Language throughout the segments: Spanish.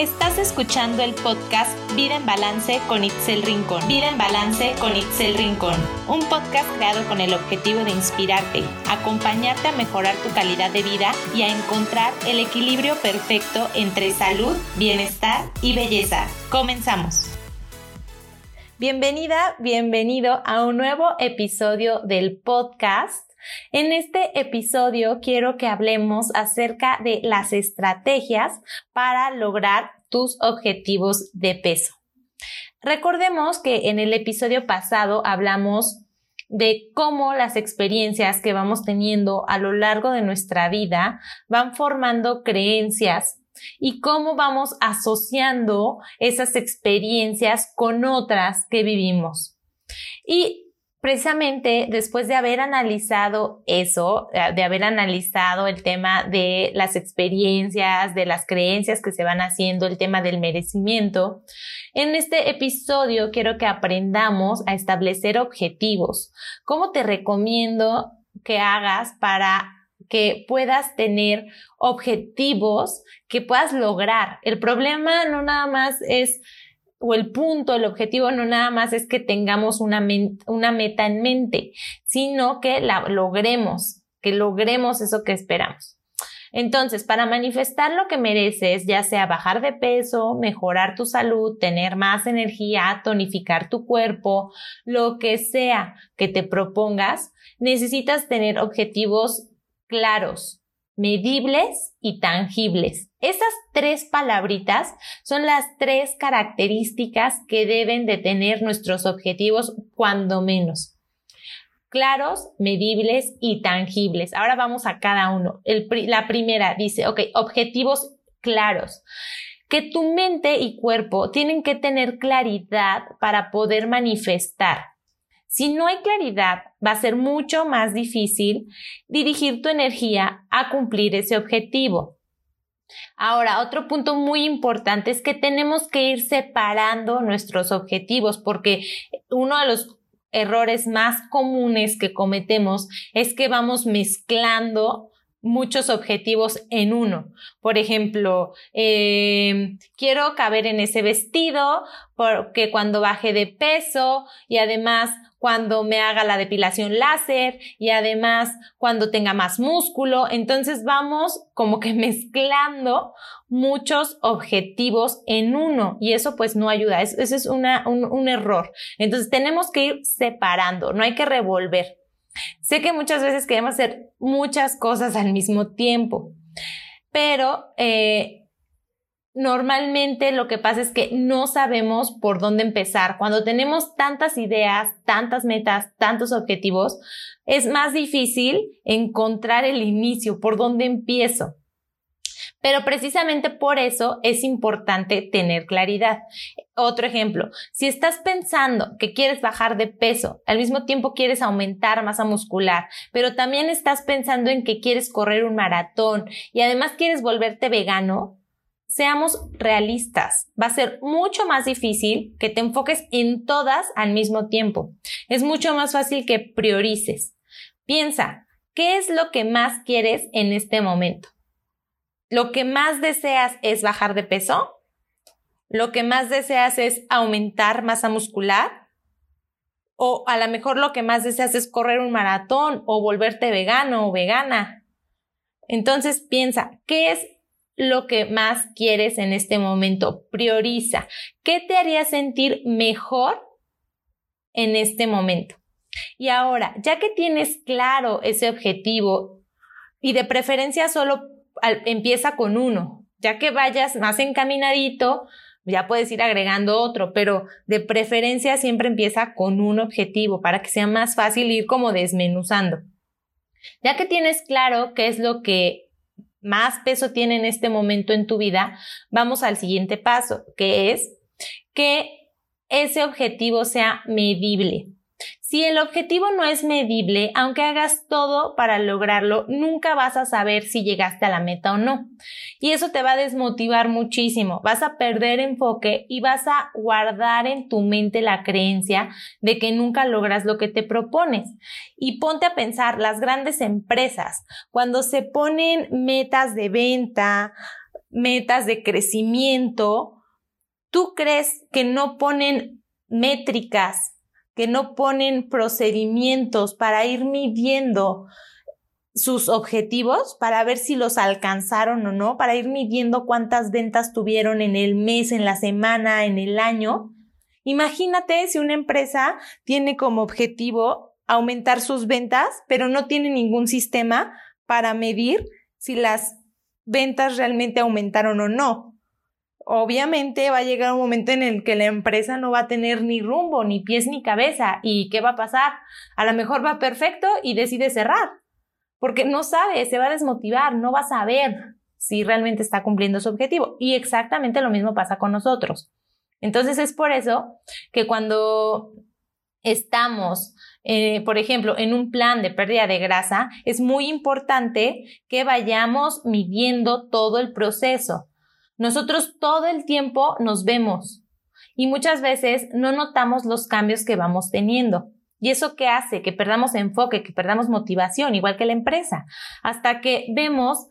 Estás escuchando el podcast Vida en Balance con Itzel Rincón. Vida en Balance con Itzel Rincón. Un podcast creado con el objetivo de inspirarte, acompañarte a mejorar tu calidad de vida y a encontrar el equilibrio perfecto entre salud, bienestar y belleza. Comenzamos. Bienvenida, bienvenido a un nuevo episodio del podcast en este episodio quiero que hablemos acerca de las estrategias para lograr tus objetivos de peso. Recordemos que en el episodio pasado hablamos de cómo las experiencias que vamos teniendo a lo largo de nuestra vida van formando creencias y cómo vamos asociando esas experiencias con otras que vivimos. Y precisamente después de haber analizado eso, eh, de haber analizado el tema de las experiencias, de las creencias que se van haciendo, el tema del merecimiento, en este episodio quiero que aprendamos a establecer objetivos. ¿Cómo te recomiendo que hagas para que puedas tener objetivos que puedas lograr? El problema no nada más es o el punto, el objetivo no nada más es que tengamos una, una meta en mente, sino que la logremos, que logremos eso que esperamos. Entonces, para manifestar lo que mereces, ya sea bajar de peso, mejorar tu salud, tener más energía, tonificar tu cuerpo, lo que sea que te propongas, necesitas tener objetivos claros, medibles y tangibles. Esas tres palabritas son las tres características que deben de tener nuestros objetivos cuando menos. Claros, medibles y tangibles. Ahora vamos a cada uno. la primera dice, ok, objetivos claros que tu mente y cuerpo tienen que tener claridad para poder manifestar. Si no hay claridad, va a ser mucho más difícil dirigir tu energía a cumplir ese objetivo. Ahora, otro punto muy importante es que tenemos que ir separando nuestros objetivos porque uno de los errores más comunes que cometemos es que vamos mezclando muchos objetivos en uno. Por ejemplo, eh, quiero caber en ese vestido porque cuando baje de peso y además cuando me haga la depilación láser y además cuando tenga más músculo. Entonces vamos como que mezclando muchos objetivos en uno y eso pues no ayuda. Es una, un, un error. Entonces tenemos que ir separando, no hay que revolver. Sé que muchas veces queremos hacer muchas cosas al mismo tiempo, pero eh, normalmente lo que pasa es que no sabemos por dónde empezar. Cuando tenemos tantas ideas, tantas metas, tantos objetivos, es más difícil encontrar el inicio, por dónde empiezo. Pero precisamente por eso es importante tener claridad. Otro ejemplo, si estás pensando que quieres bajar de peso, al mismo tiempo quieres aumentar masa muscular, pero también estás pensando en que quieres correr un maratón y además quieres volverte vegano, seamos realistas. Va a ser mucho más difícil que te enfoques en todas al mismo tiempo. Es mucho más fácil que priorices. Piensa, ¿qué es lo que más quieres en este momento? ¿Lo que más deseas es bajar de peso? ¿Lo que más deseas es aumentar masa muscular? ¿O a lo mejor lo que más deseas es correr un maratón o volverte vegano o vegana? Entonces piensa, ¿qué es lo que más quieres en este momento. Prioriza. ¿Qué te haría sentir mejor en este momento? Y ahora, ya que tienes claro ese objetivo y de preferencia solo empieza con uno, ya que vayas más encaminadito, ya puedes ir agregando otro, pero de preferencia siempre empieza con un objetivo para que sea más fácil ir como desmenuzando. Ya que tienes claro qué es lo que más peso tiene en este momento en tu vida, vamos al siguiente paso, que es que ese objetivo sea medible. Si el objetivo no es medible, aunque hagas todo para lograrlo, nunca vas a saber si llegaste a la meta o no. Y eso te va a desmotivar muchísimo. Vas a perder enfoque y vas a guardar en tu mente la creencia de que nunca logras lo que te propones. Y ponte a pensar, las grandes empresas, cuando se ponen metas de venta, metas de crecimiento, ¿tú crees que no ponen métricas, que no ponen procedimientos para ir midiendo sus objetivos para ver si los alcanzaron o no, para ir midiendo cuántas ventas tuvieron en el mes, en la semana, en el año. Imagínate si una empresa tiene como objetivo aumentar sus ventas, pero no tiene ningún sistema para medir si las ventas realmente aumentaron o no. Obviamente va a llegar un momento en el que la empresa no va a tener ni rumbo, ni pies ni cabeza. ¿Y qué va a pasar? A lo mejor va perfecto y decide cerrar porque no sabe, se va a desmotivar, no va a saber si realmente está cumpliendo su objetivo. Y exactamente lo mismo pasa con nosotros. Entonces es por eso que cuando estamos, eh, por ejemplo, en un plan de pérdida de grasa, es muy importante que vayamos midiendo todo el proceso. Nosotros todo el tiempo nos vemos y muchas veces no notamos los cambios que vamos teniendo. ¿Y eso qué hace? Que perdamos enfoque, que perdamos motivación, igual que la empresa, hasta que vemos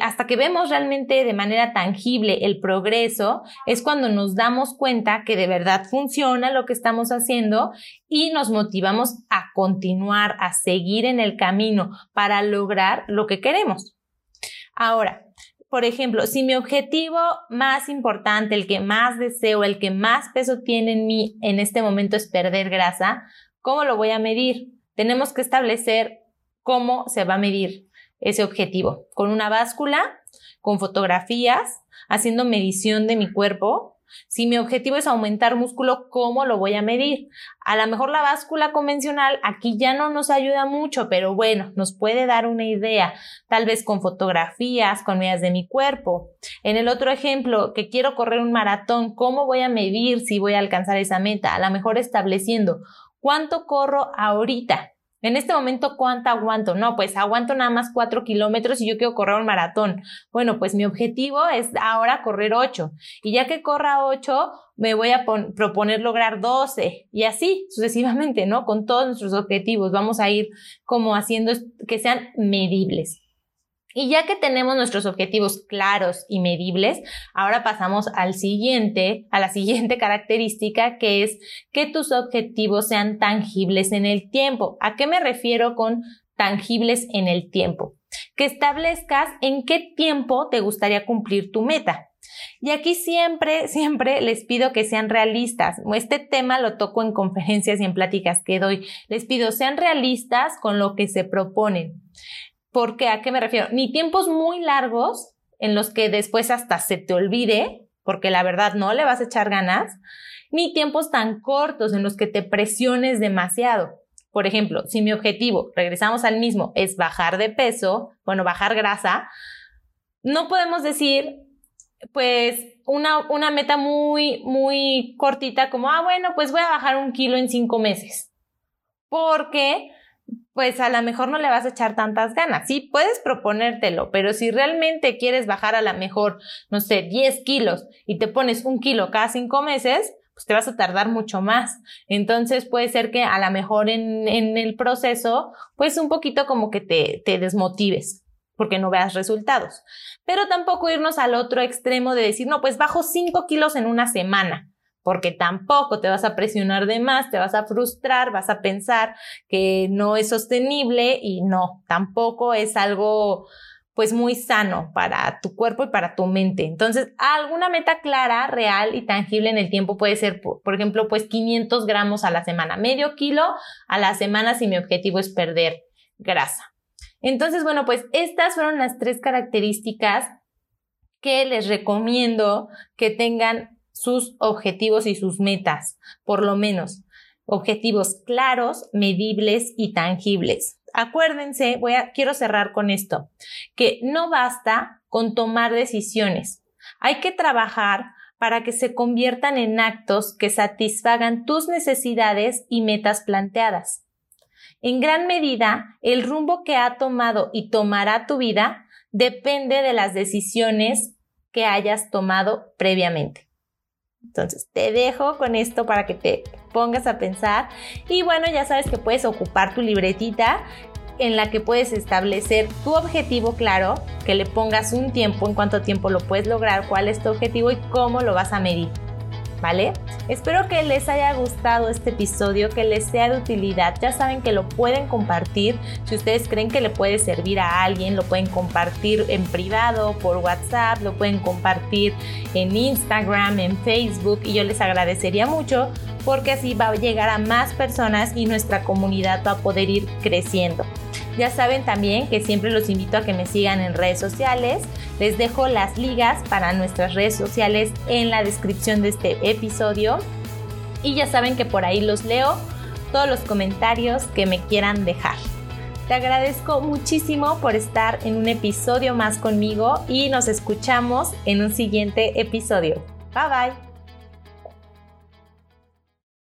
hasta que vemos realmente de manera tangible el progreso, es cuando nos damos cuenta que de verdad funciona lo que estamos haciendo y nos motivamos a continuar, a seguir en el camino para lograr lo que queremos. Ahora, por ejemplo, si mi objetivo más importante, el que más deseo, el que más peso tiene en mí en este momento es perder grasa, ¿Cómo lo voy a medir? Tenemos que establecer cómo se va a medir ese objetivo. Con una báscula, con fotografías, haciendo medición de mi cuerpo. Si mi objetivo es aumentar músculo, ¿cómo lo voy a medir? A lo mejor la báscula convencional aquí ya no nos ayuda mucho, pero bueno, nos puede dar una idea, tal vez con fotografías, con medidas de mi cuerpo. En el otro ejemplo, que quiero correr un maratón, ¿cómo voy a medir si voy a alcanzar esa meta? A lo mejor estableciendo ¿Cuánto corro ahorita? En este momento, ¿cuánto aguanto? No, pues aguanto nada más cuatro kilómetros y yo quiero correr un maratón. Bueno, pues mi objetivo es ahora correr ocho. Y ya que corra ocho, me voy a proponer lograr doce. Y así sucesivamente, ¿no? Con todos nuestros objetivos. Vamos a ir como haciendo que sean medibles. Y ya que tenemos nuestros objetivos claros y medibles, ahora pasamos al siguiente, a la siguiente característica que es que tus objetivos sean tangibles en el tiempo. ¿A qué me refiero con tangibles en el tiempo? Que establezcas en qué tiempo te gustaría cumplir tu meta. Y aquí siempre, siempre les pido que sean realistas. Este tema lo toco en conferencias y en pláticas que doy. Les pido sean realistas con lo que se proponen. ¿Por qué? ¿A qué me refiero? Ni tiempos muy largos en los que después hasta se te olvide, porque la verdad no le vas a echar ganas, ni tiempos tan cortos en los que te presiones demasiado. Por ejemplo, si mi objetivo, regresamos al mismo, es bajar de peso, bueno, bajar grasa, no podemos decir, pues, una, una meta muy, muy cortita como, ah, bueno, pues voy a bajar un kilo en cinco meses. Porque pues a lo mejor no le vas a echar tantas ganas. Sí, puedes proponértelo, pero si realmente quieres bajar a lo mejor, no sé, 10 kilos y te pones un kilo cada cinco meses, pues te vas a tardar mucho más. Entonces puede ser que a lo mejor en, en el proceso, pues un poquito como que te, te desmotives porque no veas resultados. Pero tampoco irnos al otro extremo de decir, no, pues bajo 5 kilos en una semana porque tampoco te vas a presionar de más, te vas a frustrar, vas a pensar que no es sostenible y no, tampoco es algo pues muy sano para tu cuerpo y para tu mente. Entonces, alguna meta clara, real y tangible en el tiempo puede ser, por, ejemplo, pues 500 gramos a la semana, medio kilo a la semana si mi objetivo es perder grasa. Entonces, bueno, pues estas fueron las tres características que les recomiendo que tengan sus objetivos y sus metas, por lo menos objetivos claros, medibles y tangibles. Acuérdense, voy a, quiero cerrar con esto, que no basta con tomar decisiones. Hay que trabajar para que se conviertan en actos que satisfagan tus necesidades y metas planteadas. En gran medida, el rumbo que ha tomado y tomará tu vida depende de las decisiones que hayas tomado previamente. Entonces, te dejo con esto para que te pongas a pensar. Y bueno, ya sabes que puedes ocupar tu libretita en la que puedes establecer tu objetivo claro, que le pongas un tiempo, en cuánto tiempo lo puedes lograr, cuál es tu objetivo y cómo lo vas a medir. ¿Vale? Espero que les haya gustado este episodio, que les sea de utilidad. Ya saben que lo pueden compartir. Si ustedes creen que le puede servir a alguien, lo pueden compartir en privado, por WhatsApp, lo pueden compartir en Instagram, en Facebook y yo les agradecería mucho porque así va a llegar a más personas y nuestra comunidad va a poder ir creciendo. Ya saben también que siempre los invito a que me sigan en redes sociales. Les dejo las ligas para nuestras redes sociales en la descripción de este episodio. Y ya saben que por ahí los leo todos los comentarios que me quieran dejar. Te agradezco muchísimo por estar en un episodio más conmigo y nos escuchamos en un siguiente episodio. Bye bye.